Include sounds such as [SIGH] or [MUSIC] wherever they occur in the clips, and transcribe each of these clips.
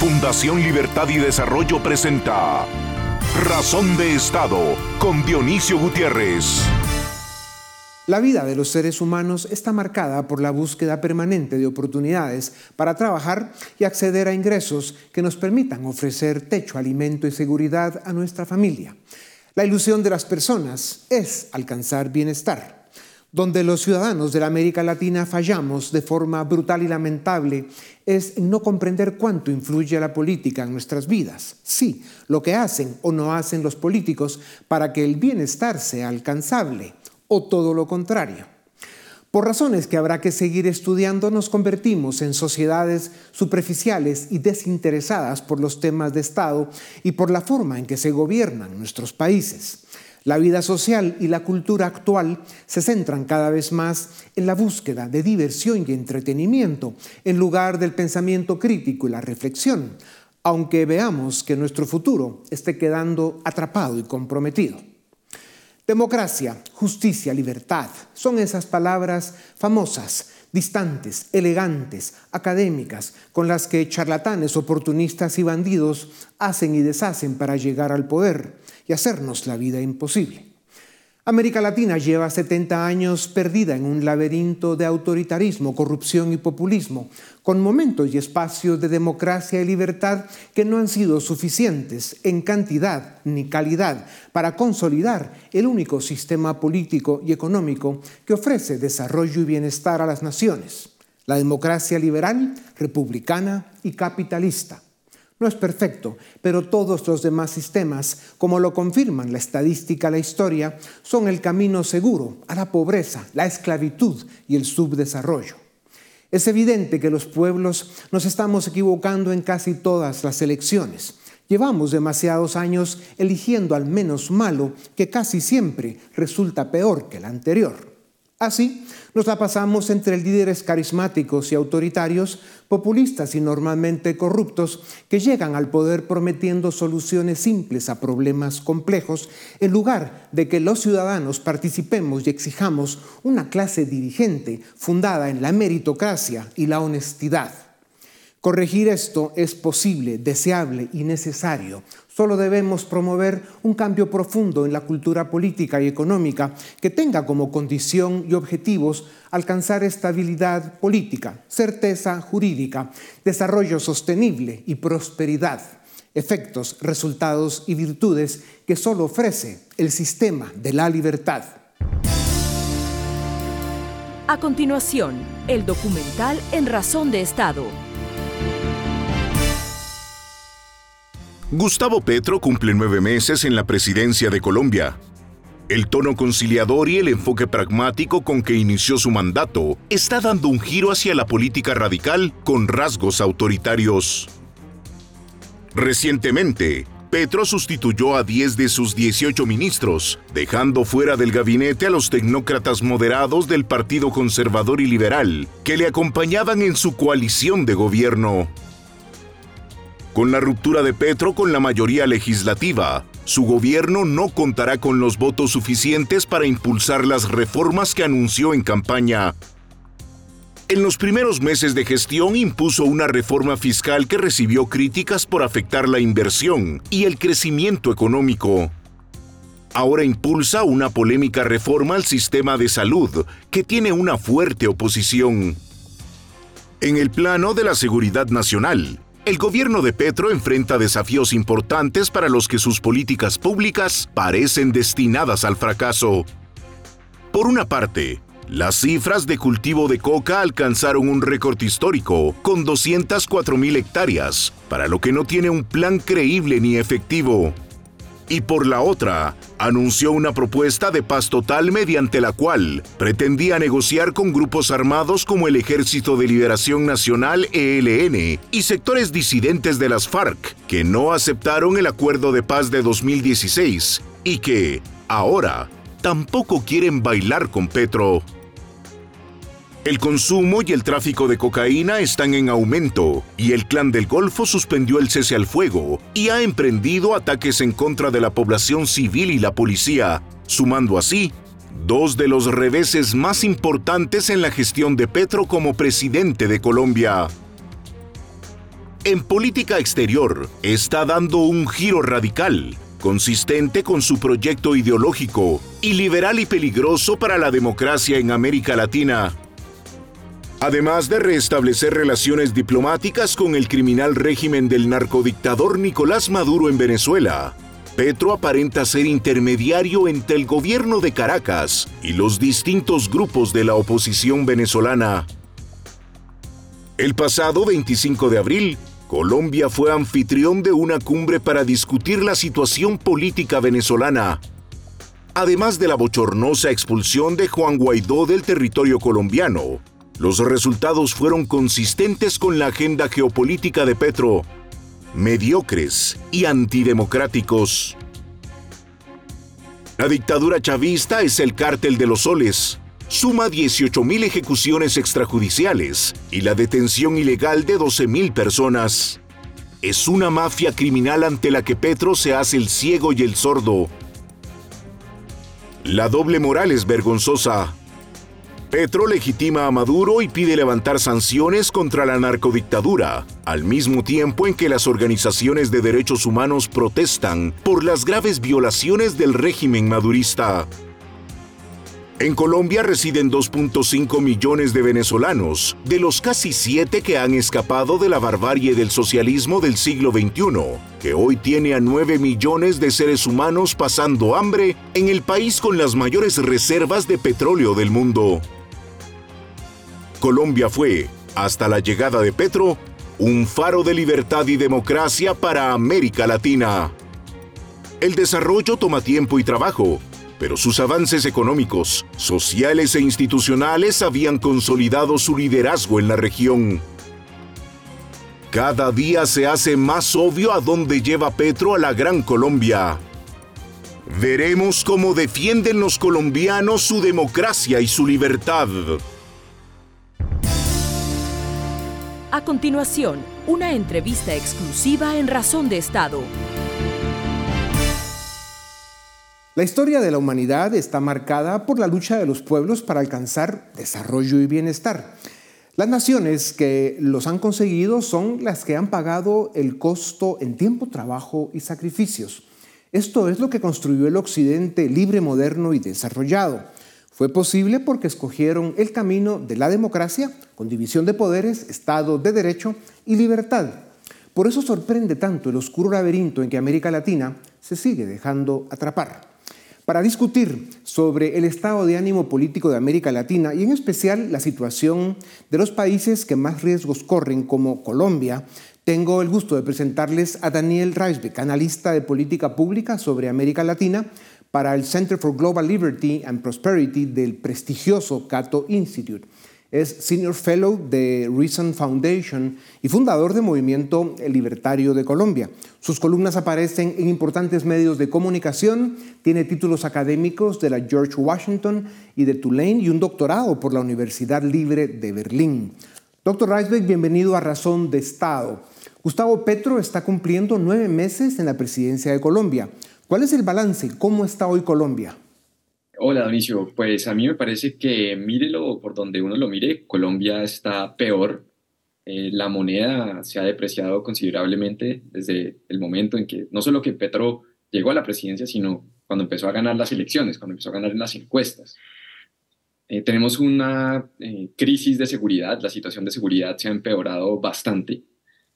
Fundación Libertad y Desarrollo presenta Razón de Estado con Dionisio Gutiérrez. La vida de los seres humanos está marcada por la búsqueda permanente de oportunidades para trabajar y acceder a ingresos que nos permitan ofrecer techo, alimento y seguridad a nuestra familia. La ilusión de las personas es alcanzar bienestar. Donde los ciudadanos de la América Latina fallamos de forma brutal y lamentable es no comprender cuánto influye la política en nuestras vidas. Sí, lo que hacen o no hacen los políticos para que el bienestar sea alcanzable, o todo lo contrario. Por razones que habrá que seguir estudiando, nos convertimos en sociedades superficiales y desinteresadas por los temas de Estado y por la forma en que se gobiernan nuestros países. La vida social y la cultura actual se centran cada vez más en la búsqueda de diversión y entretenimiento en lugar del pensamiento crítico y la reflexión, aunque veamos que nuestro futuro esté quedando atrapado y comprometido. Democracia, justicia, libertad son esas palabras famosas, distantes, elegantes, académicas, con las que charlatanes, oportunistas y bandidos hacen y deshacen para llegar al poder y hacernos la vida imposible. América Latina lleva 70 años perdida en un laberinto de autoritarismo, corrupción y populismo, con momentos y espacios de democracia y libertad que no han sido suficientes en cantidad ni calidad para consolidar el único sistema político y económico que ofrece desarrollo y bienestar a las naciones, la democracia liberal, republicana y capitalista. No es perfecto, pero todos los demás sistemas, como lo confirman la estadística, la historia, son el camino seguro a la pobreza, la esclavitud y el subdesarrollo. Es evidente que los pueblos nos estamos equivocando en casi todas las elecciones. Llevamos demasiados años eligiendo al menos malo, que casi siempre resulta peor que el anterior. Así, nos la pasamos entre líderes carismáticos y autoritarios, populistas y normalmente corruptos, que llegan al poder prometiendo soluciones simples a problemas complejos, en lugar de que los ciudadanos participemos y exijamos una clase dirigente fundada en la meritocracia y la honestidad. Corregir esto es posible, deseable y necesario. Solo debemos promover un cambio profundo en la cultura política y económica que tenga como condición y objetivos alcanzar estabilidad política, certeza jurídica, desarrollo sostenible y prosperidad, efectos, resultados y virtudes que solo ofrece el sistema de la libertad. A continuación, el documental En Razón de Estado Gustavo Petro cumple nueve meses en la presidencia de Colombia. El tono conciliador y el enfoque pragmático con que inició su mandato está dando un giro hacia la política radical con rasgos autoritarios. Recientemente, Petro sustituyó a 10 de sus 18 ministros, dejando fuera del gabinete a los tecnócratas moderados del Partido Conservador y Liberal, que le acompañaban en su coalición de gobierno. Con la ruptura de Petro con la mayoría legislativa, su gobierno no contará con los votos suficientes para impulsar las reformas que anunció en campaña. En los primeros meses de gestión impuso una reforma fiscal que recibió críticas por afectar la inversión y el crecimiento económico. Ahora impulsa una polémica reforma al sistema de salud que tiene una fuerte oposición. En el plano de la seguridad nacional, el gobierno de Petro enfrenta desafíos importantes para los que sus políticas públicas parecen destinadas al fracaso. Por una parte, las cifras de cultivo de coca alcanzaron un récord histórico, con 204.000 hectáreas, para lo que no tiene un plan creíble ni efectivo y por la otra, anunció una propuesta de paz total mediante la cual pretendía negociar con grupos armados como el Ejército de Liberación Nacional ELN y sectores disidentes de las FARC, que no aceptaron el acuerdo de paz de 2016 y que, ahora, tampoco quieren bailar con Petro. El consumo y el tráfico de cocaína están en aumento y el clan del Golfo suspendió el cese al fuego y ha emprendido ataques en contra de la población civil y la policía, sumando así dos de los reveses más importantes en la gestión de Petro como presidente de Colombia. en política exterior está dando un giro radical, consistente con su proyecto ideológico y liberal y peligroso para la democracia en América Latina. Además de restablecer relaciones diplomáticas con el criminal régimen del narcodictador Nicolás Maduro en Venezuela, Petro aparenta ser intermediario entre el gobierno de Caracas y los distintos grupos de la oposición venezolana. El pasado 25 de abril, Colombia fue anfitrión de una cumbre para discutir la situación política venezolana. Además de la bochornosa expulsión de Juan Guaidó del territorio colombiano, los resultados fueron consistentes con la agenda geopolítica de Petro, mediocres y antidemocráticos. La dictadura chavista es el cártel de los soles, suma 18.000 ejecuciones extrajudiciales y la detención ilegal de 12.000 personas. Es una mafia criminal ante la que Petro se hace el ciego y el sordo. La doble moral es vergonzosa. Petro legitima a Maduro y pide levantar sanciones contra la narcodictadura, al mismo tiempo en que las organizaciones de derechos humanos protestan por las graves violaciones del régimen madurista. En Colombia residen 2.5 millones de venezolanos, de los casi 7 que han escapado de la barbarie del socialismo del siglo XXI, que hoy tiene a 9 millones de seres humanos pasando hambre en el país con las mayores reservas de petróleo del mundo. Colombia fue, hasta la llegada de Petro, un faro de libertad y democracia para América Latina. El desarrollo toma tiempo y trabajo, pero sus avances económicos, sociales e institucionales habían consolidado su liderazgo en la región. Cada día se hace más obvio a dónde lleva Petro a la Gran Colombia. Veremos cómo defienden los colombianos su democracia y su libertad. A continuación, una entrevista exclusiva en Razón de Estado. La historia de la humanidad está marcada por la lucha de los pueblos para alcanzar desarrollo y bienestar. Las naciones que los han conseguido son las que han pagado el costo en tiempo, trabajo y sacrificios. Esto es lo que construyó el Occidente libre, moderno y desarrollado. Fue posible porque escogieron el camino de la democracia, con división de poderes, Estado de Derecho y libertad. Por eso sorprende tanto el oscuro laberinto en que América Latina se sigue dejando atrapar para discutir sobre el estado de ánimo político de América Latina y en especial la situación de los países que más riesgos corren como Colombia, tengo el gusto de presentarles a Daniel Reisbeck, analista de política pública sobre América Latina para el Center for Global Liberty and Prosperity del prestigioso Cato Institute. Es Senior Fellow de Reason Foundation y fundador del Movimiento Libertario de Colombia. Sus columnas aparecen en importantes medios de comunicación, tiene títulos académicos de la George Washington y de Tulane y un doctorado por la Universidad Libre de Berlín. Doctor Reisbeck, bienvenido a Razón de Estado. Gustavo Petro está cumpliendo nueve meses en la presidencia de Colombia. ¿Cuál es el balance? ¿Cómo está hoy Colombia? Hola, Donicio. Pues a mí me parece que mírelo por donde uno lo mire, Colombia está peor. Eh, la moneda se ha depreciado considerablemente desde el momento en que, no solo que Petro llegó a la presidencia, sino cuando empezó a ganar las elecciones, cuando empezó a ganar en las encuestas. Eh, tenemos una eh, crisis de seguridad, la situación de seguridad se ha empeorado bastante.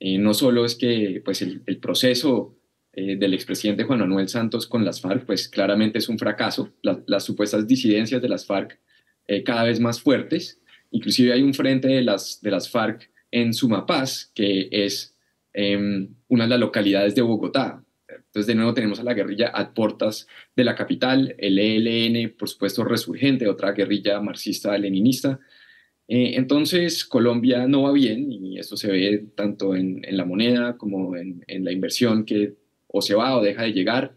no solo es que pues, el, el proceso eh, del expresidente Juan Manuel Santos con las FARC, pues claramente es un fracaso. las supuestas disidencias de las FARC eh, cada vez más fuertes. Inclusive hay un frente de las, de las FARC en Sumapaz, que es em, una de las localidades de Bogotá. Entonces, de nuevo tenemos a la guerrilla a puertas de la capital, el ELN, por supuesto, resurgente, otra guerrilla marxista-leninista. Eh, entonces, Colombia no va bien y esto se ve tanto en, la moneda como en, en, la inversión que o se va o deja de llegar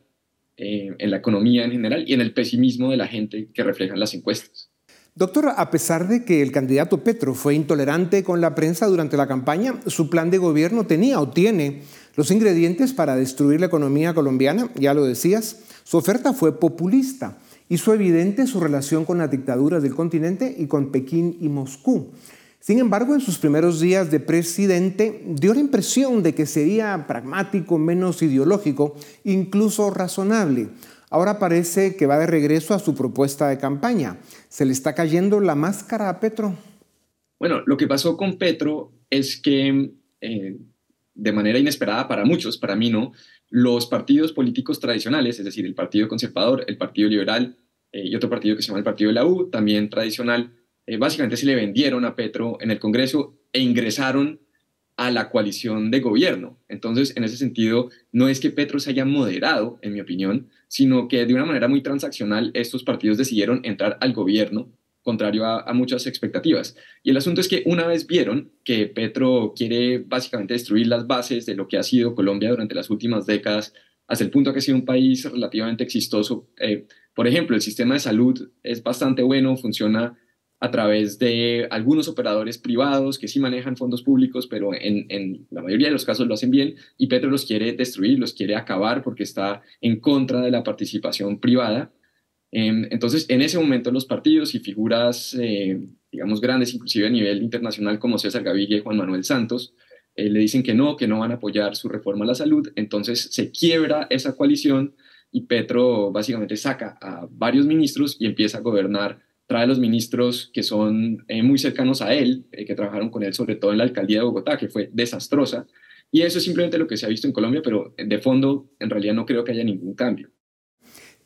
eh, en la economía en general y en el pesimismo de la gente que reflejan las encuestas. Doctor, a pesar de que el candidato Petro fue intolerante con la prensa durante la campaña, su plan de gobierno tenía o tiene los ingredientes para destruir la economía colombiana, ya lo decías. Su oferta fue populista. Hizo evidente su relación con las dictaduras del continente y con Pekín y Moscú. Sin embargo, en sus primeros días de presidente dio la impresión de que sería pragmático, menos ideológico, incluso razonable. Ahora parece que va de regreso a su propuesta de campaña. ¿Se le está cayendo la máscara a Petro? Bueno, lo que pasó con Petro es que, eh, de manera inesperada para muchos, para mí no, los partidos políticos tradicionales, es decir, el Partido Conservador, el Partido Liberal eh, y otro partido que se llama el Partido de la U, también tradicional, eh, básicamente se le vendieron a Petro en el Congreso e ingresaron a la coalición de gobierno. Entonces, en ese sentido, no es que Petro se haya moderado, en mi opinión, sino que de una manera muy transaccional estos partidos decidieron entrar al gobierno, contrario a, muchas expectativas. Y el asunto es que una vez vieron que Petro quiere básicamente destruir las bases de lo que ha sido Colombia durante las últimas décadas, hasta el punto que ha sido un país relativamente exitoso. Eh, por ejemplo, el sistema de salud es bastante bueno, funciona a través de algunos operadores privados que sí manejan fondos públicos, pero en, la mayoría de los casos lo hacen bien y Petro los quiere destruir, los quiere acabar porque está en contra de la participación privada. Em, entonces, en ese momento los partidos y figuras, eh, digamos, grandes, inclusive a nivel internacional como César Gaviria y Juan Manuel Santos, eh, le dicen que no, que no van a apoyar su reforma a la salud. Entonces se quiebra esa coalición y Petro básicamente saca a varios ministros y empieza a gobernar trae los ministros que son eh, muy cercanos a él, eh, que trabajaron con él sobre todo en la alcaldía de Bogotá, que fue desastrosa. Y eso es simplemente lo que se ha visto en Colombia, pero de fondo en realidad no creo que haya ningún cambio.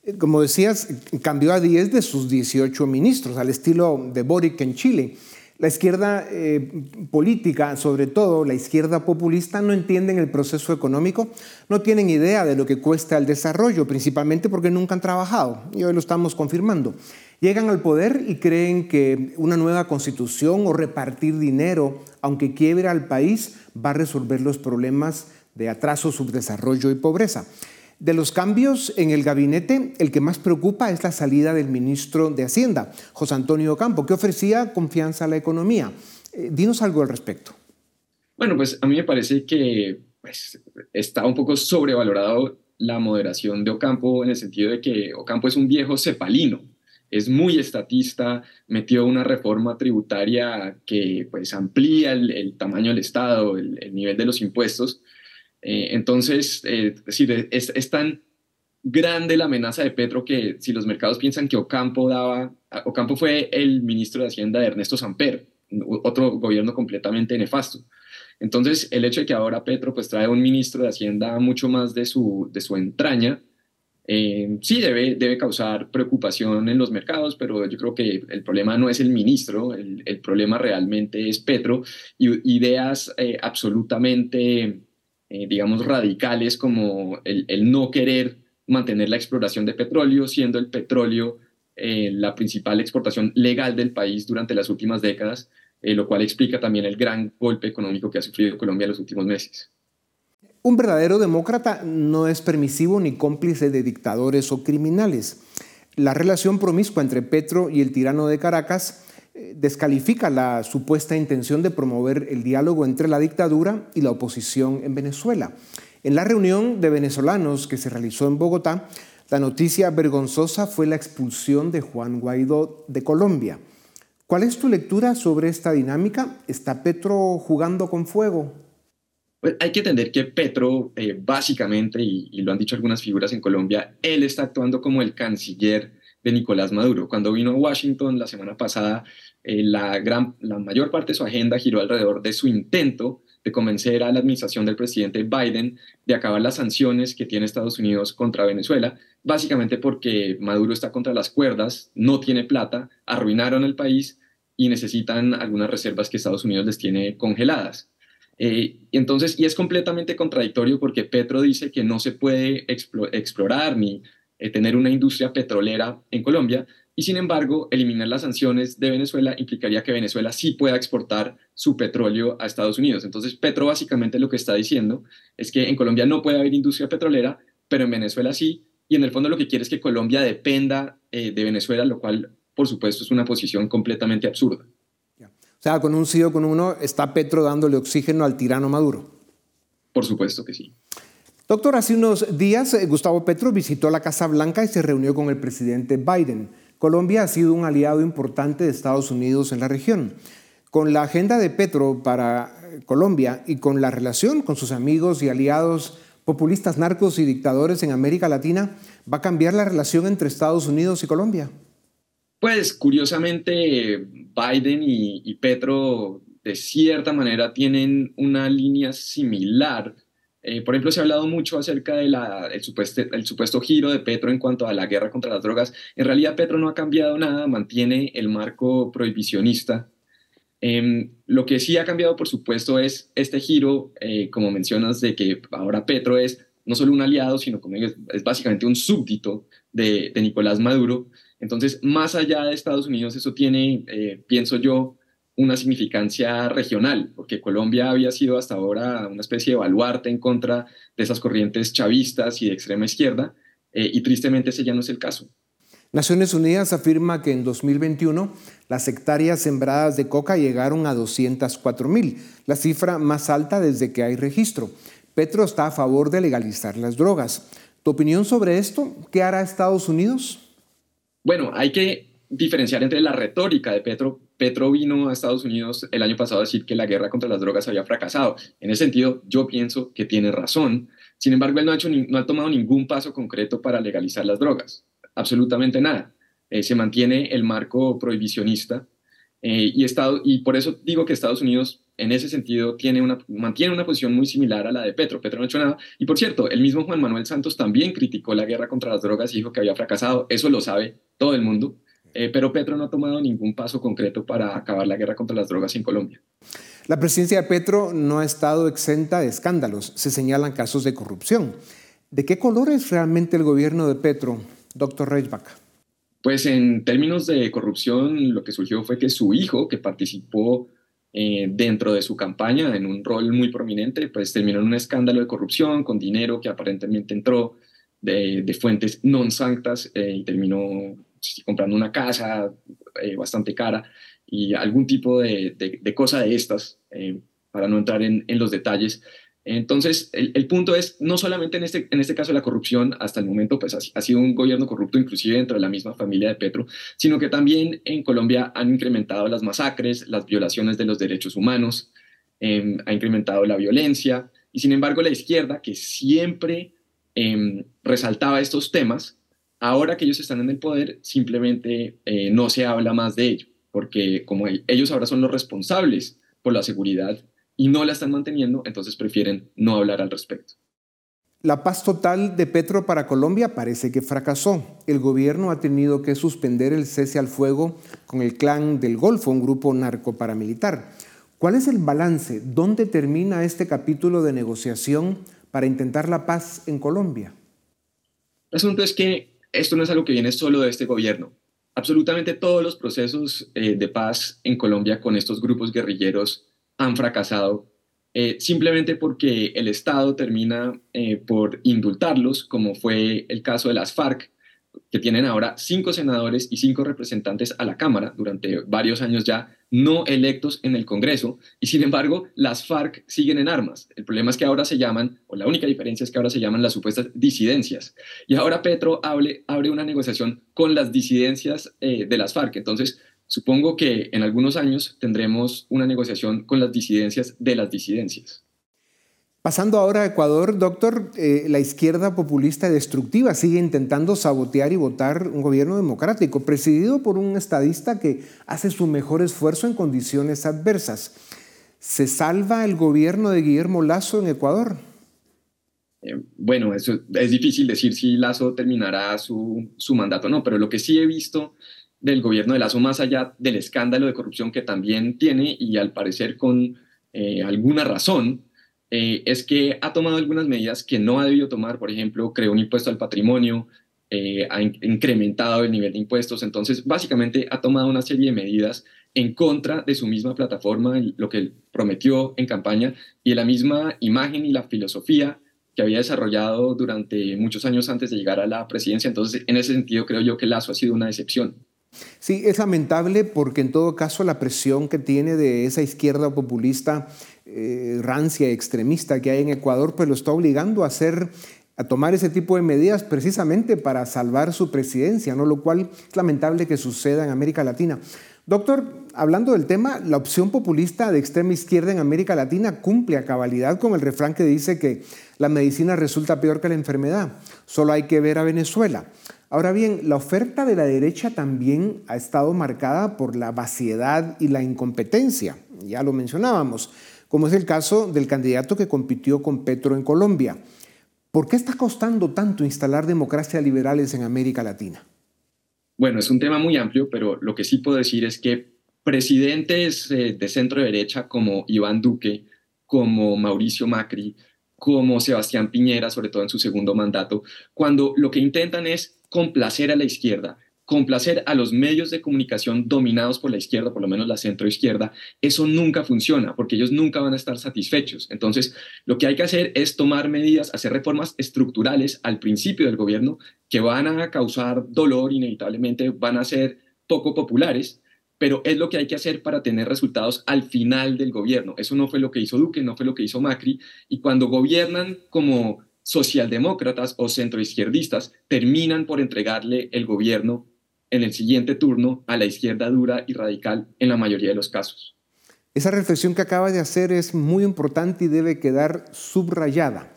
Eh, como decías, cambió a 10 de sus 18 ministros, al estilo de Boric en Chile. La izquierda política, sobre todo la izquierda populista, no entienden el proceso económico, no tienen idea de lo que cuesta el desarrollo, principalmente porque nunca han trabajado, y hoy lo estamos confirmando. Llegan al poder y creen que una nueva constitución o repartir dinero, aunque quiebre al país, va a resolver los problemas de atraso, subdesarrollo y pobreza. De los cambios en el gabinete, el que más preocupa es la salida del ministro de Hacienda, José Antonio Campo, que ofrecía confianza a la economía. Eh, dinos algo al respecto. Bueno, pues a mí me parece que pues, está un poco sobrevalorado la moderación de Ocampo en el sentido de que Ocampo es un viejo cepalino es muy estatista, metió una reforma tributaria que pues amplía el, tamaño del Estado, el, nivel de los impuestos. Eh, entonces, eh, es decir, es, tan grande la amenaza de Petro que si los mercados piensan que Ocampo daba, Ocampo fue el ministro de Hacienda de Ernesto Samper, otro gobierno completamente nefasto. Entonces, el hecho de que ahora Petro pues trae un ministro de Hacienda mucho más de su, de su entraña, eh, sí debe, debe causar preocupación en los mercados, pero yo creo que el problema no es el ministro, el, problema realmente es Petro y ideas eh, absolutamente, eh, digamos, radicales como el, no querer mantener la exploración de petróleo, siendo el petróleo la principal exportación legal del país durante las últimas décadas, lo cual explica también el gran golpe económico que ha sufrido Colombia en los últimos meses. Un verdadero demócrata no es permisivo ni cómplice de dictadores o criminales. La relación promiscua entre Petro y el tirano de Caracas eh, descalifica la supuesta intención de promover el diálogo entre la dictadura y la oposición en Venezuela. En la reunión de venezolanos que se realizó en Bogotá, la noticia vergonzosa fue la expulsión de Juan Guaidó de Colombia. ¿Cuál es tu lectura sobre esta dinámica? ¿Está Petro jugando con fuego? Pues hay que entender que Petro, eh, básicamente, y, lo han dicho algunas figuras en Colombia, él está actuando como el canciller de Nicolás Maduro. Cuando vino a Washington la semana pasada, eh, la, gran, la mayor parte de su agenda giró alrededor de su intento de convencer a la administración del presidente Biden de acabar las sanciones que tiene Estados Unidos contra Venezuela, básicamente porque Maduro está contra las cuerdas, no tiene plata, arruinaron el país y necesitan algunas reservas que Estados Unidos les tiene congeladas. Eh, entonces, y es completamente contradictorio porque Petro dice que no se puede explorar ni eh, tener una industria petrolera en Colombia, y sin embargo, eliminar las sanciones de Venezuela implicaría que Venezuela sí pueda exportar su petróleo a Estados Unidos. Entonces, Petro básicamente lo que está diciendo es que en Colombia no puede haber industria petrolera, pero en Venezuela sí, y en el fondo lo que quiere es que Colombia dependa eh, de Venezuela, lo cual, por supuesto, es una posición completamente absurda. O sea, con un sí o con uno, ¿está Petro dándole oxígeno al tirano Maduro? Por supuesto que sí. Doctor, hace unos días eh, Gustavo Petro visitó la Casa Blanca y se reunió con el presidente Biden. Colombia ha sido un aliado importante de Estados Unidos en la región. Con la agenda de Petro para Colombia y con la relación con sus amigos y aliados populistas, narcos y dictadores en América Latina, ¿va a cambiar la relación entre Estados Unidos y Colombia? Pues curiosamente Biden y, Petro de cierta manera tienen una línea similar. Eh, por ejemplo, se ha hablado mucho acerca del supuesto, el supuesto giro de Petro en cuanto a la guerra contra las drogas. En realidad Petro no ha cambiado nada, mantiene el marco prohibicionista Em, lo que sí ha cambiado, por supuesto, es este giro, eh, como mencionas, de que ahora Petro es no solo un aliado, sino como es, es básicamente un súbdito de, Nicolás Maduro. Entonces, más allá de Estados Unidos, eso tiene, eh, pienso yo, una significancia regional, porque Colombia había sido hasta ahora una especie de baluarte en contra de esas corrientes chavistas y de extrema izquierda, eh, y tristemente ese ya no es el caso. Naciones Unidas afirma que en 2021 las hectáreas sembradas de coca llegaron a 204 mil, la cifra más alta desde que hay registro. Petro está a favor de legalizar las drogas. ¿Tu opinión sobre esto? ¿Qué hará Estados Unidos? Bueno, hay que diferenciar entre la retórica de Petro. Petro vino a Estados Unidos el año pasado a decir que la guerra contra las drogas había fracasado. En ese sentido, yo pienso que tiene razón. Sin embargo, él no ha, hecho no ha tomado ningún paso concreto para legalizar las drogas absolutamente nada. Eh, se mantiene el marco prohibicionista eh, y, Estado, y por eso digo que Estados Unidos en ese sentido tiene una, mantiene una posición muy similar a la de Petro. Petro no ha hecho nada. Y por cierto, el mismo Juan Manuel Santos también criticó la guerra contra las drogas y dijo que había fracasado. Eso lo sabe todo el mundo. Eh, pero Petro no ha tomado ningún paso concreto para acabar la guerra contra las drogas en Colombia. La presidencia de Petro no ha estado exenta de escándalos. Se señalan casos de corrupción. ¿De qué color es realmente el gobierno de Petro? Doctor Reichbach. Pues en términos de corrupción, lo que surgió fue que su hijo, que participó eh, dentro de su campaña en un rol muy prominente, pues terminó en un escándalo de corrupción con dinero que aparentemente entró de, fuentes non sanctas eh, y terminó comprando una casa eh, bastante cara y algún tipo de, cosa de estas, para no entrar en, en los detalles, entonces, el, punto es, no solamente en este, en este caso la corrupción, hasta el momento pues ha, sido un gobierno corrupto inclusive dentro de la misma familia de Petro, sino que también en Colombia han incrementado las masacres, las violaciones de los derechos humanos, em, ha incrementado la violencia, y sin embargo la izquierda, que siempre em, resaltaba estos temas, ahora que ellos están en el poder, simplemente eh, no se habla más de ello, porque como ellos ahora son los responsables por la seguridad y no la están manteniendo, entonces prefieren no hablar al respecto. La paz total de Petro para Colombia parece que fracasó. El gobierno ha tenido que suspender el cese al fuego con el clan del Golfo, un grupo narcoparamilitar. ¿Cuál es el balance? ¿Dónde termina este capítulo de negociación para intentar la paz en Colombia? El asunto es que esto no es algo que viene solo de este gobierno. Absolutamente todos los procesos eh, de paz en Colombia con estos grupos guerrilleros han fracasado eh, simplemente porque el Estado termina eh, por indultarlos, como fue el caso de las FARC, que tienen ahora cinco senadores y cinco representantes a la Cámara durante varios años ya no electos en el Congreso, y sin embargo las FARC siguen en armas. El problema es que ahora se llaman, o la única diferencia es que ahora se llaman las supuestas disidencias. Y ahora Petro abre, abre una negociación con las disidencias eh, de las FARC. Entonces, Supongo que en algunos años tendremos una negociación con las disidencias de las disidencias. Pasando ahora a Ecuador, doctor, eh, la izquierda populista destructiva sigue intentando sabotear y votar un gobierno democrático, presidido por un estadista que hace su mejor esfuerzo en condiciones adversas. ¿Se salva el gobierno de Guillermo Lazo en Ecuador? Eh, bueno, eso es difícil decir si Lazo terminará su, su mandato o no, pero lo que sí he visto del gobierno de Lazo, más allá del escándalo de corrupción que también tiene y al parecer con eh, alguna razón, eh, es que ha tomado algunas medidas que no ha debido tomar. Por ejemplo, creó un impuesto al patrimonio, eh, ha incrementado el nivel de impuestos. Entonces, básicamente ha tomado una serie de medidas en contra de su misma plataforma, lo que prometió en campaña y de la misma imagen y la filosofía que había desarrollado durante muchos años antes de llegar a la presidencia. Entonces, en ese sentido, creo yo que Lazo ha sido una decepción. Sí, es lamentable porque en todo caso la presión que tiene de esa izquierda populista eh, rancia, extremista que hay en Ecuador, pues lo está obligando a hacer a tomar ese tipo de medidas precisamente para salvar su presidencia, ¿no? lo cual es lamentable que suceda en América Latina. Doctor, hablando del tema, la opción populista de extrema izquierda en América Latina cumple a cabalidad con el refrán que dice que la medicina resulta peor que la enfermedad. Solo hay que ver a Venezuela. Ahora bien, la oferta de la derecha también ha estado marcada por la vaciedad y la incompetencia, ya lo mencionábamos, como es el caso del candidato que compitió con Petro en Colombia. ¿Por qué está costando tanto instalar democracias liberales en América Latina? Bueno, es un tema muy amplio, pero lo que sí puedo decir es que presidentes eh, de centro derecha como Iván Duque, como Mauricio Macri, como Sebastián Piñera, sobre todo en su segundo mandato, cuando lo que intentan es complacer a la izquierda, complacer a los medios de comunicación dominados por la izquierda, por lo menos la centroizquierda, eso nunca funciona porque ellos nunca van a estar satisfechos. Entonces, lo que hay que hacer es tomar medidas, hacer reformas estructurales al principio del gobierno que van a causar dolor, inevitablemente van a ser poco populares, pero es lo que hay que hacer para tener resultados al final del gobierno. Eso no fue lo que hizo Duque, no fue lo que hizo Macri, y cuando gobiernan como socialdemócratas o centroizquierdistas, terminan por entregarle el gobierno en el siguiente turno a la izquierda dura y radical en la mayoría de los casos. Esa reflexión que acaba de hacer es muy importante y debe quedar subrayada.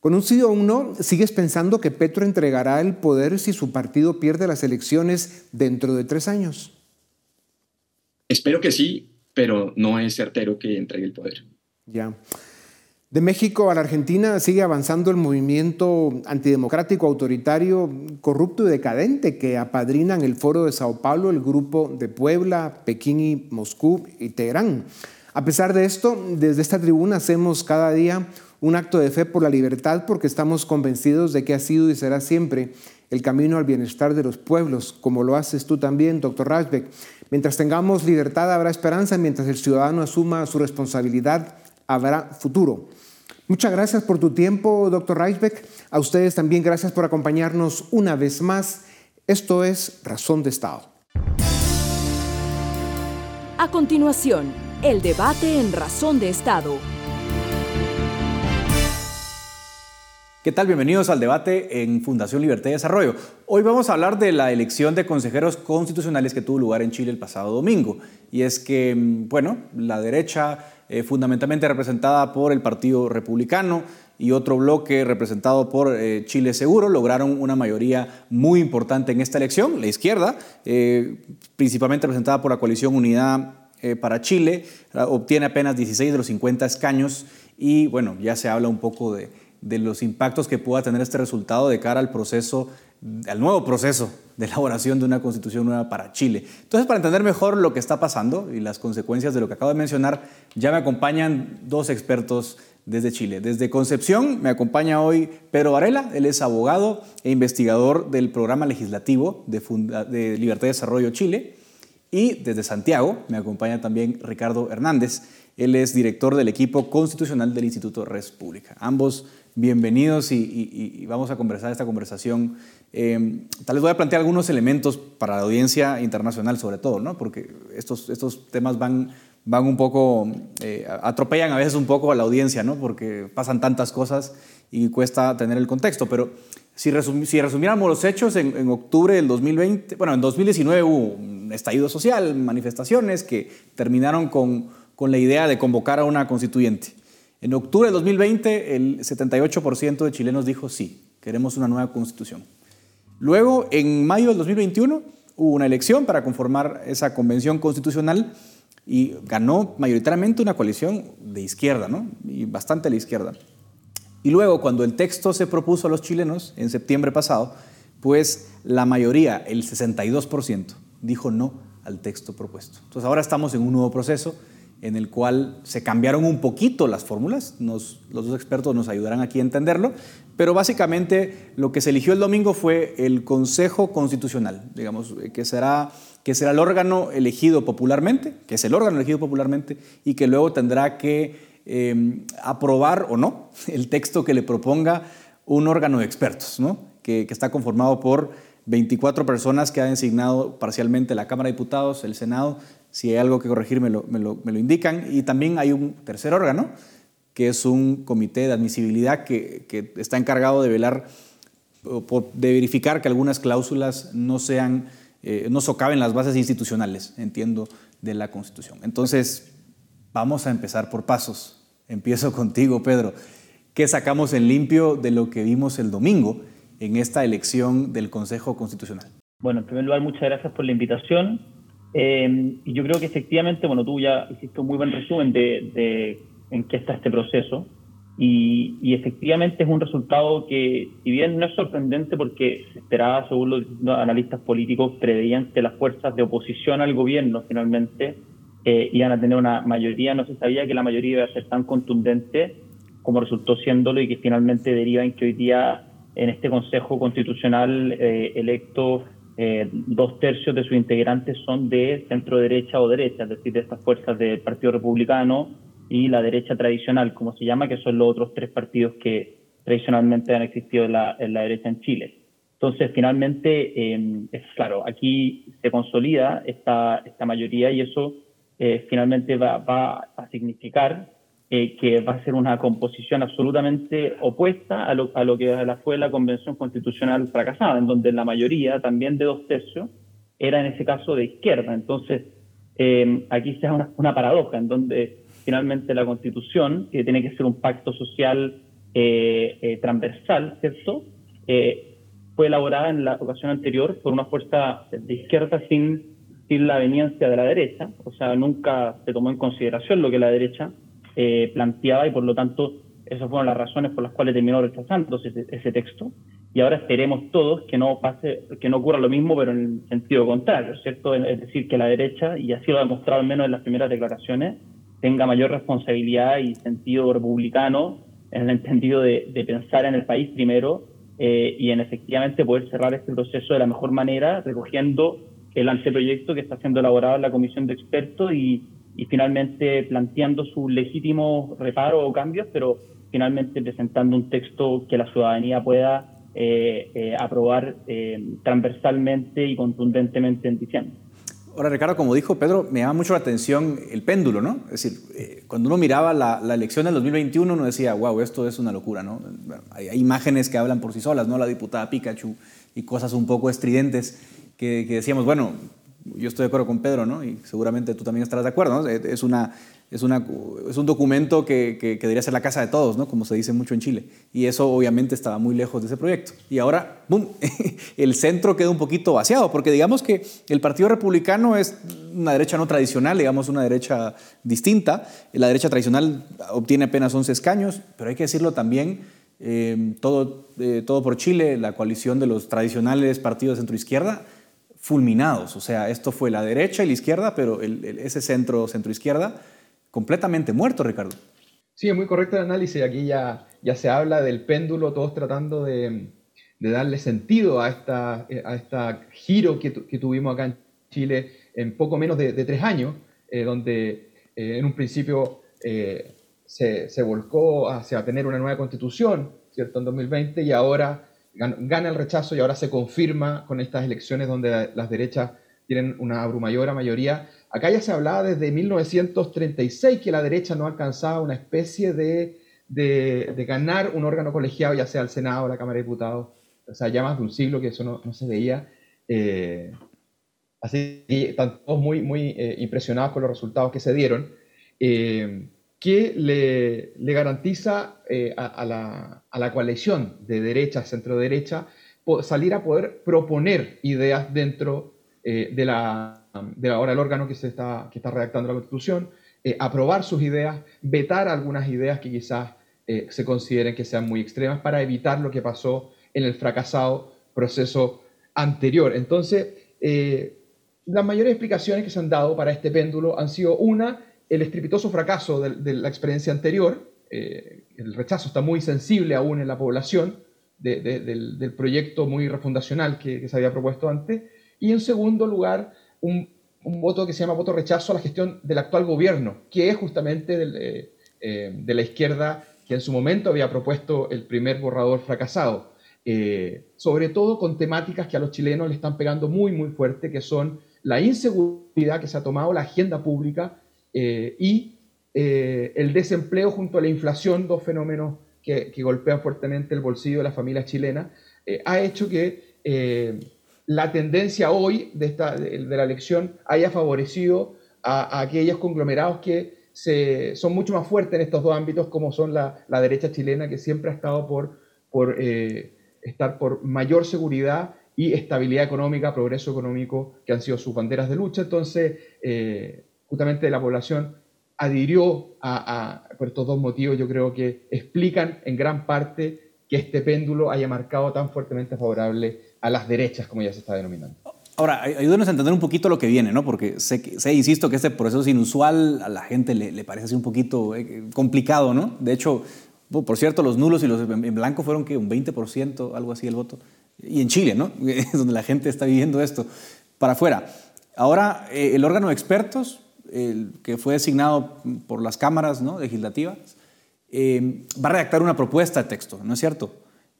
Con un sí o un no, ¿sigues pensando que Petro entregará el poder si su partido pierde las elecciones dentro de tres años? Espero que sí, pero no es certero que entregue el poder. Ya. De México a la Argentina sigue avanzando el movimiento antidemocrático, autoritario, corrupto y decadente que apadrinan el Foro de Sao Paulo, el Grupo de Puebla, Pekín y Moscú y Teherán. A pesar de esto, desde esta tribuna hacemos cada día un acto de fe por la libertad porque estamos convencidos de que ha sido y será siempre el camino al bienestar de los pueblos, como lo haces tú también, doctor Rajbeck. Mientras tengamos libertad habrá esperanza, mientras el ciudadano asuma su responsabilidad habrá futuro. Muchas gracias por tu tiempo, doctor Reisbeck. A ustedes también gracias por acompañarnos una vez más. Esto es Razón de Estado. A continuación, el debate en Razón de Estado. ¿Qué tal? Bienvenidos al debate en Fundación Libertad y Desarrollo. Hoy vamos a hablar de la elección de consejeros constitucionales que tuvo lugar en Chile el pasado domingo. Y es que, mm, bueno, la derecha eh, fundamentalmente representada por el Partido Republicano y otro bloque representado por eh, Chile Seguro, lograron una mayoría muy importante en esta elección. La izquierda, eh, principalmente representada por la coalición Unidad para Chile, obtiene apenas 16 de los 50 escaños y bueno, ya se habla un poco de, de los impactos que pueda tener este resultado de cara al proceso al nuevo proceso [LAUGHS] de elaboración de una constitución nueva para Chile. Entonces, para entender mejor lo que está pasando y las consecuencias de lo que acabo de mencionar, ya me acompañan dos expertos desde Chile. Desde Concepción me acompaña hoy Pedro Varela, él es abogado e investigador del programa legislativo de, de Libertad y Desarrollo Chile. Y desde Santiago me acompaña también Ricardo Hernández, él es director del equipo constitucional del Instituto Res Pública. Ambos bienvenidos y, vamos a conversar esta conversación. Eh, tal vez voy a plantear algunos elementos para la audiencia internacional sobre todo, ¿no? porque estos, estos temas van, van un poco, eh, atropellan a veces un poco a la audiencia, ¿no? porque pasan tantas cosas y cuesta tener el contexto, pero si, si resumiéramos los hechos, en, en, octubre del 2020, bueno, en 2019 hubo un estallido social, manifestaciones que terminaron con, con la idea de convocar a una constituyente. En octubre de 2020, el 78% de chilenos dijo sí, queremos una nueva constitución. Luego, en mayo del 2021, hubo una elección para conformar esa convención constitucional y ganó mayoritariamente una coalición de izquierda, ¿no? Y bastante a la izquierda. Y luego, cuando el texto se propuso a los chilenos en septiembre pasado, pues la mayoría, el 62%, dijo no al texto propuesto. Entonces ahora estamos en un nuevo proceso en el cual se cambiaron un poquito las fórmulas. los dos expertos nos ayudarán aquí a entenderlo. Pero básicamente lo que se eligió el domingo fue el Consejo Constitucional, digamos, que será, que será el órgano elegido popularmente, que es el órgano elegido popularmente, y que luego tendrá que em, aprobar o no [LAUGHS] el texto que le proponga un órgano de expertos, ¿no? que, que está conformado por 24 personas que ha designado parcialmente la Cámara de Diputados, el Senado, si hay algo que corregir, me lo, indican. Y también hay un tercer órgano, que es un comité de admisibilidad que, está encargado de velar, de verificar que algunas cláusulas no sean, eh, no socaven las bases institucionales, entiendo, de la Constitución. Entonces, vamos a empezar por pasos. Empiezo [LAUGHS] contigo, Pedro. ¿Qué sacamos en limpio de lo que vimos el domingo en esta elección del Consejo Constitucional? Bueno, en primer lugar, muchas gracias por la invitación. Eh, y yo creo que efectivamente, bueno, tú ya hiciste un muy buen resumen de, en qué está este proceso. Y, y, efectivamente es un resultado que, si bien no es sorprendente porque se esperaba, según los analistas políticos, preveían que las fuerzas de oposición al gobierno finalmente eh, iban a tener una mayoría, no se sabía que la mayoría iba a ser tan contundente como resultó siéndolo y que finalmente deriva en que hoy día en este Consejo Constitucional eh, electo eh, dos tercios de sus integrantes son de centro derecha o derecha, es decir, de estas fuerzas del Partido Republicano y la derecha tradicional, como se llama, que son los otros tres partidos que tradicionalmente han existido en la, derecha en Chile. Entonces, finalmente, em, es claro, aquí se consolida esta, esta mayoría y eso eh, finalmente va, va, a significar eh, que va a ser una composición absolutamente opuesta a lo, a lo que fue la Convención Constitucional fracasada, en donde la mayoría, también de dos tercios, era en ese caso de izquierda. Entonces, eh, aquí se da una, una, paradoja, en donde finalmente la Constitución, que tiene que ser un pacto social eh, transversal, ¿cierto? fue elaborada en la ocasión anterior por una fuerza de izquierda sin, sin la veniencia de la derecha, o sea, nunca se tomó en consideración lo que la derecha eh, planteaba y por lo tanto esas fueron las razones por las cuales terminó rechazándose ese, texto. Y ahora esperemos todos que no pase, que no ocurra lo mismo, pero en el sentido contrario, ¿cierto? Es decir, que la derecha, y así lo ha demostrado al menos en las primeras declaraciones, tenga mayor responsabilidad y sentido republicano en el entendido de, pensar en el país primero eh, y en efectivamente poder cerrar este proceso de la mejor manera, recogiendo el anteproyecto que está siendo elaborado en la comisión de expertos y, y finalmente planteando sus legítimos reparos o cambios, pero finalmente presentando un texto que la ciudadanía pueda eh, eh, aprobar eh, transversalmente y contundentemente en diciembre. Ahora, Ricardo, como dijo Pedro, me llama mucho la atención el péndulo, ¿no? Es decir, cuando uno miraba la, elección del 2021, uno decía, wow, esto es una locura, ¿no? hay, imágenes que hablan por sí solas, ¿no? La diputada Pikachu y cosas un poco estridentes que, que decíamos, bueno, yo estoy de acuerdo con Pedro, ¿no? Y seguramente tú también estarás de acuerdo, ¿no? Es, una, es, una, es un documento que, que, debería ser la casa de todos, ¿no? Como se dice mucho en Chile. Y eso obviamente estaba muy lejos de ese proyecto. Y ahora, ¡bum! [LAUGHS] el centro queda un poquito vaciado, porque digamos que el Partido Republicano es una derecha no tradicional, digamos una derecha distinta. La derecha tradicional obtiene apenas 11 escaños, pero hay que decirlo también, eh, todo, eh, todo por Chile, la coalición de los tradicionales partidos de centro-izquierda, fulminados. O sea, esto fue la derecha y la izquierda, pero ese centro, centro-izquierda, completamente muerto, Ricardo. Sí, es muy correcto el análisis. Aquí ya, ya se habla del péndulo, todos tratando de, darle sentido a esta, a esta giro que, tuvimos acá en Chile en poco menos de, tres años, eh, donde eh, en un principio eh, se, se, volcó hacia tener una nueva constitución, ¿cierto?, en 2020, y ahora gana el rechazo y ahora se confirma con estas elecciones donde las derechas tienen una abrumadora mayoría. Acá ya se hablaba desde 1936 que la derecha no alcanzaba una especie de, de, ganar un órgano colegiado, ya sea el Senado o la Cámara de Diputados. O sea, ya más de un siglo que eso no, no se veía. Eh, así que están todos muy, muy eh, impresionados con los resultados que se dieron. Eh, que le, garantiza eh, a, la, coalición de derecha, centro-derecha, salir a poder proponer ideas dentro eh, de, la, ahora el órgano que, se está, que está redactando la Constitución, eh, aprobar sus ideas, vetar algunas ideas que quizás se consideren que sean muy extremas para evitar lo que pasó en el fracasado proceso anterior. Entonces, las mayores explicaciones que se han dado para este péndulo han sido una, el estrepitoso fracaso de, la experiencia anterior, eh, el rechazo está muy sensible aún en la población del, proyecto muy refundacional que, se había propuesto antes, y en segundo lugar, un, voto que se llama voto rechazo a la gestión del actual gobierno, que es justamente eh, eh, de la izquierda que en su momento había propuesto el primer borrador fracasado, sobre todo con temáticas que a los chilenos le están pegando muy, muy fuerte, que son la inseguridad que se ha tomado, la agenda pública, eh, y eh, el desempleo junto a la inflación, dos fenómenos que, golpean fuertemente el bolsillo de las familias chilenas, eh, ha hecho que la tendencia hoy de, esta, de, la elección haya favorecido a, aquellos conglomerados que se, son mucho más fuertes en estos dos ámbitos, como son la, derecha chilena, que siempre ha estado por, por eh, estar por mayor seguridad y estabilidad económica, progreso económico, que han sido sus banderas de lucha. Entonces, eh, justamente la población adhirió a, por estos dos motivos, yo creo que explican en gran parte que este péndulo haya marcado tan fuertemente favorable a las derechas, como ya se está denominando. Ahora, ayúdenos a entender un poquito lo que viene, ¿no? Porque sé, sé insisto, que este proceso es inusual, a la gente le, parece así un poquito eh, complicado, ¿no? De hecho, por cierto, los nulos y los en blanco fueron que un 20%, algo así el voto. Y en Chile, ¿no? [LAUGHS] Es donde la gente está viviendo esto. Para afuera. Ahora, eh, el órgano de expertos, el que fue designado por las cámaras ¿no? legislativas, eh, va a redactar una propuesta de texto, ¿no es cierto?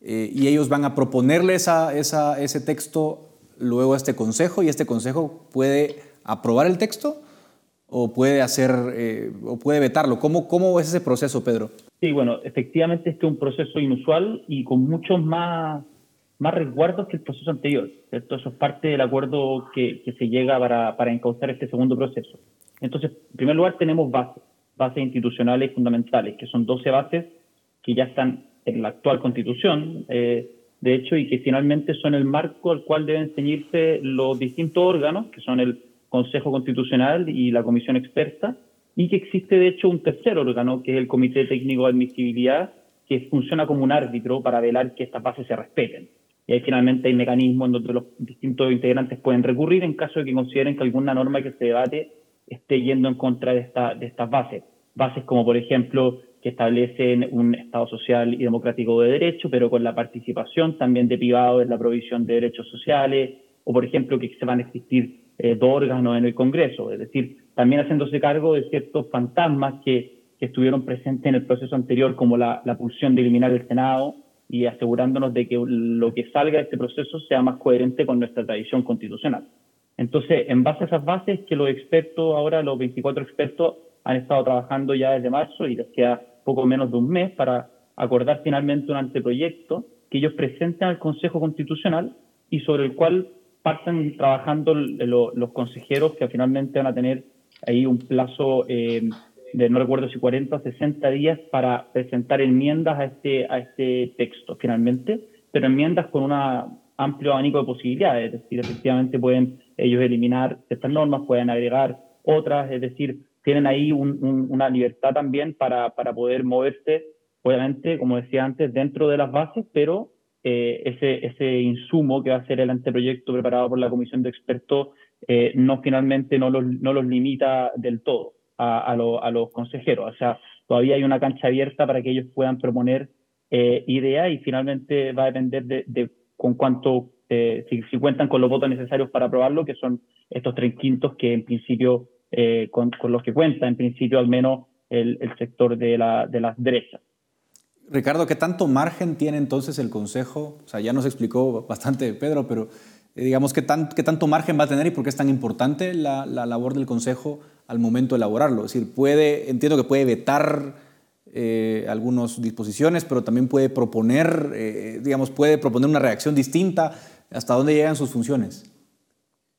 y ellos van a proponerle esa, esa, ese texto luego a este consejo y este consejo puede aprobar el texto o puede hacer eh, o puede vetarlo. ¿Cómo, ¿Cómo es ese proceso, Pedro? Sí, bueno, efectivamente este es un proceso inusual y con muchos más, más resguardos que el proceso anterior. ¿cierto? Eso es parte del acuerdo que, que se llega para, para encauzar este segundo proceso. Entonces, en primer lugar, tenemos bases, bases institucionales fundamentales, que son 12 bases que ya están en la actual constitución. Eh, de hecho, y que finalmente son el marco al cual deben ceñirse los distintos órganos, que son el Consejo Constitucional y la Comisión Experta, y que existe de hecho un tercer órgano, que es el Comité Técnico de Admisibilidad, que funciona como un árbitro para velar que estas bases se respeten. Y ahí finalmente hay mecanismos en donde los distintos integrantes pueden recurrir en caso de que consideren que alguna norma que se debate esté yendo en contra de, esta, estas bases. Bases como, por ejemplo, que establecen un Estado social y democrático de derecho, pero con la participación también de privados en la provisión de derechos sociales, o por ejemplo que se van a existir eh, dos órganos en el Congreso, es decir, también haciéndose cargo de ciertos fantasmas que, que estuvieron presentes en el proceso anterior, como la, la pulsión de eliminar el Senado y asegurándonos de que lo que salga de este proceso sea más coherente con nuestra tradición constitucional. Entonces, en base a esas bases que los expertos, ahora los 24 expertos, han estado trabajando ya desde marzo y desde hace poco menos de un mes para acordar finalmente un anteproyecto que ellos presenten al Consejo Constitucional y sobre el cual partan trabajando los consejeros que finalmente van a tener ahí un plazo eh, de no recuerdo si 40 o 60 días para presentar enmiendas a este, a este texto finalmente, pero enmiendas con un amplio abanico de posibilidades, es decir, efectivamente pueden ellos eliminar estas normas, pueden agregar otras, es decir, tienen ahí una libertad también para, para, poder moverse, obviamente, como decía antes, dentro de las bases, pero eh, ese, ese insumo que va a ser el anteproyecto preparado por la comisión de expertos eh, no finalmente no los, no los limita del todo a, a, los consejeros. O sea, todavía hay una cancha abierta para que ellos puedan proponer eh, ideas y finalmente va a depender de, con cuánto, si, si, cuentan con los votos necesarios para aprobarlo, que son estos tres quintos que en principio eh, con, los que cuenta, en principio al menos, el, sector de, la, de las derechas. Ricardo, ¿qué tanto margen tiene entonces el Consejo? O sea, ya nos explicó bastante Pedro, pero eh, digamos, ¿qué, tan, ¿qué, tanto margen va a tener y por qué es tan importante la, labor del Consejo al momento de elaborarlo? Es decir, puede, entiendo que puede vetar eh, algunas disposiciones, pero también puede proponer, digamos, puede proponer una reacción distinta. ¿Hasta dónde llegan sus funciones?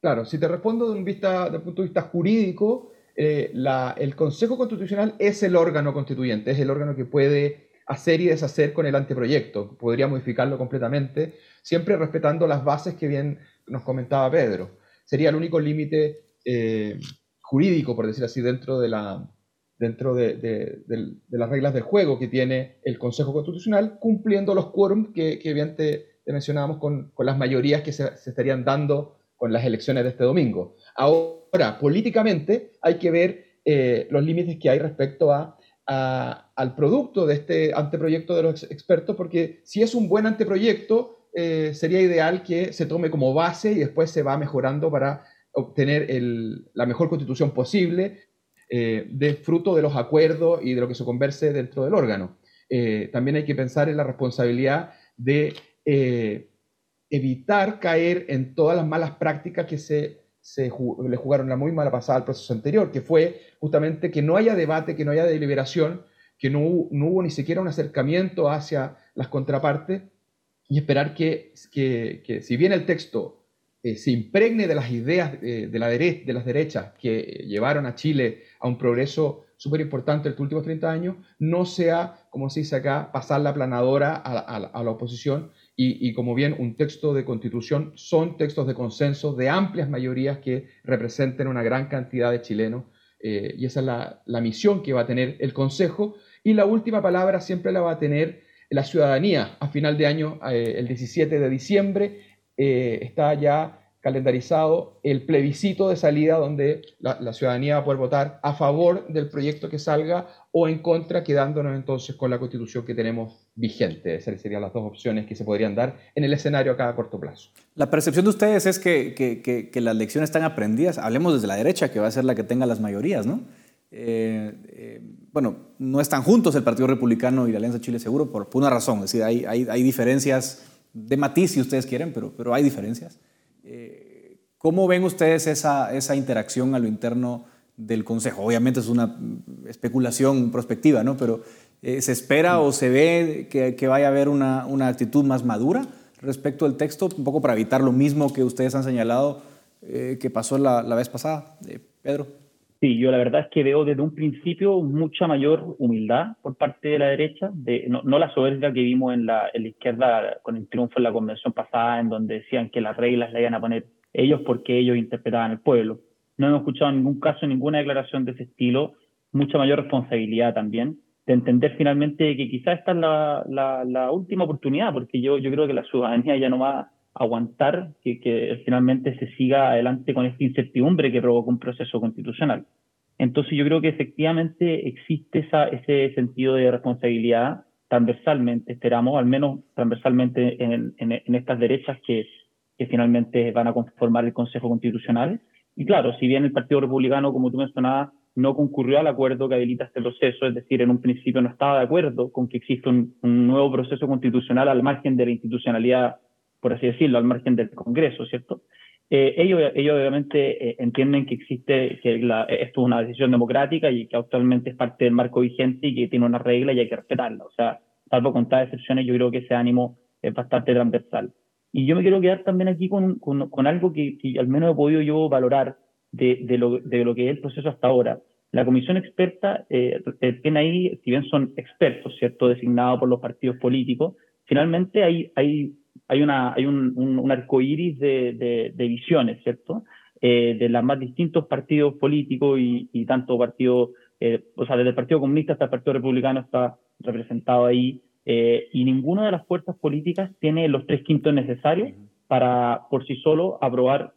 Claro, si te respondo de un, vista, punto de vista jurídico, eh, el Consejo Constitucional es el órgano constituyente, es el órgano que puede hacer y deshacer con el anteproyecto, podría modificarlo completamente, siempre respetando las bases que bien nos comentaba Pedro. Sería el único límite eh, jurídico, por decir así, dentro de, la, dentro de, las reglas del juego que tiene el Consejo Constitucional, cumpliendo los quórums que, que bien te, mencionábamos con, con, las mayorías que se, se estarían dando con las elecciones de este domingo. Ahora, políticamente hay que ver eh, los límites que hay respecto a, al producto de este anteproyecto de los expertos, porque si es un buen anteproyecto, eh, sería ideal que se tome como base y después se va mejorando para obtener la mejor constitución posible, eh, de fruto de los acuerdos y de lo que se converse dentro del órgano. también hay que pensar en la responsabilidad de evitar caer en todas las malas prácticas que se, le jugaron la muy mala pasada al proceso anterior, que fue justamente que no haya debate, que no haya deliberación, que no, hubo ni siquiera un acercamiento hacia las contrapartes y esperar que, que, si bien el texto se impregne de las ideas de, la de las derechas que llevaron a Chile a un progreso súper importante en los últimos 30 años, no sea, como se dice acá, pasar la planadora a, la oposición y, como bien un texto de constitución son textos de consenso de amplias mayorías que representen una gran cantidad de chilenos eh, y esa es la, misión que va a tener el Consejo y la última palabra siempre la va a tener la ciudadanía. A final de año, eh, el 17 de diciembre, eh, está ya calendarizado el plebiscito de salida donde la, ciudadanía va a poder votar a favor del proyecto que salga o en contra, quedándonos entonces con la constitución que tenemos vigente. Esas serían las dos opciones que se podrían dar en el escenario a cada corto plazo. La percepción de ustedes es que, que, las lecciones están aprendidas. Hablemos desde la derecha, que va a ser la que tenga las mayorías, ¿no? Eh, eh, bueno, no están juntos el Partido Republicano y la Alianza Chile Seguro por, una razón. Es decir, hay, hay, hay diferencias de matiz, si ustedes quieren, pero, pero hay diferencias. Eh, ¿Cómo ven ustedes esa, esa interacción a lo interno del Consejo? Obviamente es una especulación prospectiva, ¿no? Pero eh, ¿se espera o se ve que, que vaya a haber una, una, actitud más madura respecto al texto, un poco para evitar lo mismo que ustedes han señalado eh, que pasó la, la vez pasada? Pedro. Sí, yo la verdad es que veo desde un principio mucha mayor humildad por parte de la derecha, de, no, no la soberbia que vimos en la, izquierda con el triunfo en la convención pasada, en donde decían que las reglas las iban a poner ellos porque ellos interpretaban el pueblo. No hemos escuchado en ningún caso ninguna declaración de ese estilo, mucha mayor responsabilidad también, de entender finalmente que quizás esta es la, última oportunidad, porque yo, yo creo que la ciudadanía ya no va a aguantar que, que, finalmente se siga adelante con esta incertidumbre que provoca un proceso constitucional. Entonces yo creo que efectivamente existe esa, ese sentido de responsabilidad transversalmente, esperamos, al menos transversalmente en, en, en estas derechas que, que, finalmente van a conformar el Consejo Constitucional. Y claro, si bien el Partido Republicano, como tú mencionabas, no concurrió al acuerdo que habilita este proceso, es decir, en un principio no estaba de acuerdo con que exista un, un nuevo proceso constitucional al margen de la institucionalidad por así decirlo, al margen del Congreso, ¿cierto? Eh, ellos, ellos obviamente eh, entienden que existe, que esto es una decisión democrática y que actualmente es parte del marco vigente y que tiene una regla y hay que respetarla. O sea, salvo con excepciones, yo creo que ese ánimo es bastante transversal. Y yo me quiero quedar también aquí con, con, con algo que, que, al menos he podido yo valorar de, de, lo, de lo que es el proceso hasta ahora. La comisión experta eh tiene ahí, si bien son expertos, ¿cierto?, designados por los partidos políticos, finalmente hay, hay hay, una, hay un, un, arco iris de, de, visiones, ¿cierto? Eh, de los más distintos partidos políticos y, y tanto partido, eh, o sea, desde el Partido Comunista hasta el Partido Republicano está representado ahí, eh, y ninguna de las fuerzas políticas tiene los tres quintos necesarios para por sí solo aprobar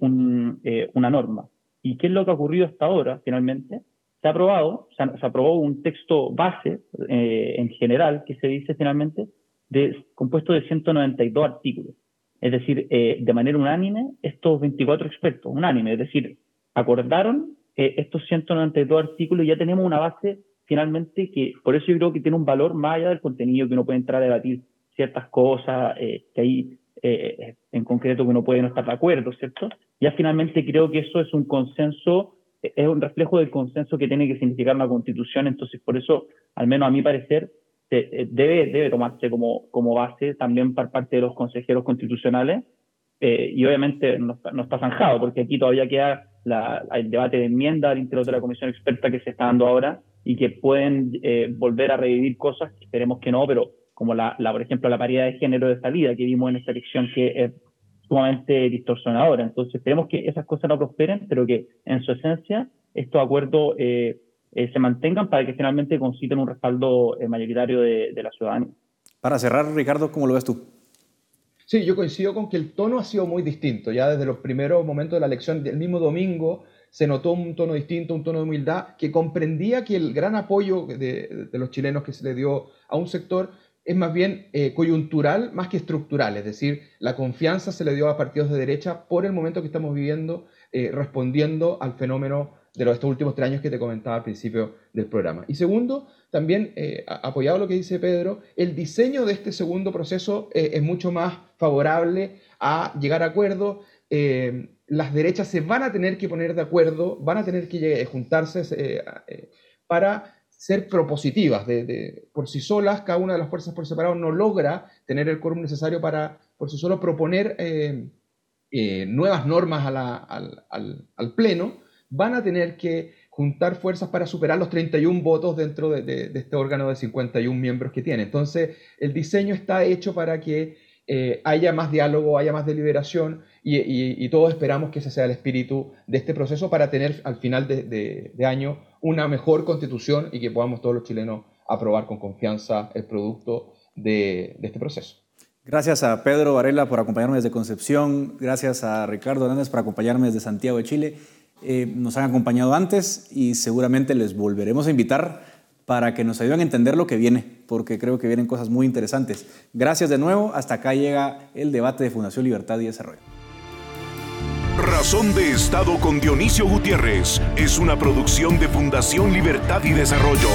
un, una norma. ¿Y qué es lo que ha ocurrido hasta ahora, finalmente? Se ha aprobado, se, se aprobó un texto base en general que se dice finalmente de, compuesto de 192 artículos. Es decir, eh, de manera unánime, estos 24 expertos, unánime, es decir, acordaron eh, estos 192 artículos y ya tenemos una base finalmente que, por eso yo creo que tiene un valor más allá del contenido, que uno puede entrar a debatir ciertas cosas, eh, que hay en concreto que uno puede no estar de acuerdo, ¿cierto? Ya finalmente creo que eso es un consenso, es un reflejo del consenso que tiene que significar una constitución, entonces por eso, al menos a mi parecer, eh, debe, debe tomarse como, como base también por parte de los consejeros constitucionales eh, y obviamente no no está, zanjado, porque aquí todavía queda la, el debate de enmienda al interior de la comisión experta que se está dando ahora y que pueden eh, volver a revivir cosas, esperemos que no, pero como la, la, por ejemplo, la paridad de género de salida que vimos en esta elección que es sumamente distorsionadora. Entonces, esperemos que esas cosas no prosperen, pero que en su esencia estos acuerdos eh, eh, se mantengan para que finalmente conciten un respaldo eh, mayoritario de, de, la ciudadanía. Para cerrar, Ricardo, ¿cómo lo ves tú? Sí, yo coincido con que el tono ha sido muy distinto. Ya desde los primeros momentos de la elección, del mismo domingo, se notó un tono distinto, un tono de humildad, que comprendía que el gran apoyo de, de los chilenos que se le dio a un sector es más bien eh, coyuntural más que estructural, es decir, la confianza se le dio a partidos de derecha por el momento que estamos viviendo, eh, respondiendo al fenómeno de los, estos últimos tres años que te comentaba al principio del programa. Y segundo, también eh, apoyado lo que dice Pedro, el diseño de este segundo proceso eh, es mucho más favorable a llegar a acuerdos. Eh, las derechas se van a tener que poner de acuerdo, van a tener que juntarse para ser propositivas. De, por sí solas, cada una de las fuerzas por separado no logra tener el quórum necesario para por sí solo proponer eh, nuevas normas al, Pleno, van a tener que juntar fuerzas para superar los 31 votos dentro de, este órgano de 51 miembros que tiene. Entonces, el diseño está hecho para que eh, haya más diálogo, haya más deliberación y, todos esperamos que ese sea el espíritu de este proceso para tener al final de, año una mejor constitución y que podamos todos los chilenos aprobar con confianza el producto de, este proceso. Gracias a Pedro Varela por acompañarme desde Concepción, gracias a Ricardo Hernández por acompañarme desde Santiago de Chile. Eh, nos han acompañado antes y seguramente les volveremos a invitar para que nos ayuden a entender lo que viene, porque creo que vienen cosas muy interesantes. Gracias de nuevo, hasta acá llega el debate de Fundación Libertad y Desarrollo. Razón de Estado con Dionisio Gutiérrez es una producción de Fundación Libertad y Desarrollo.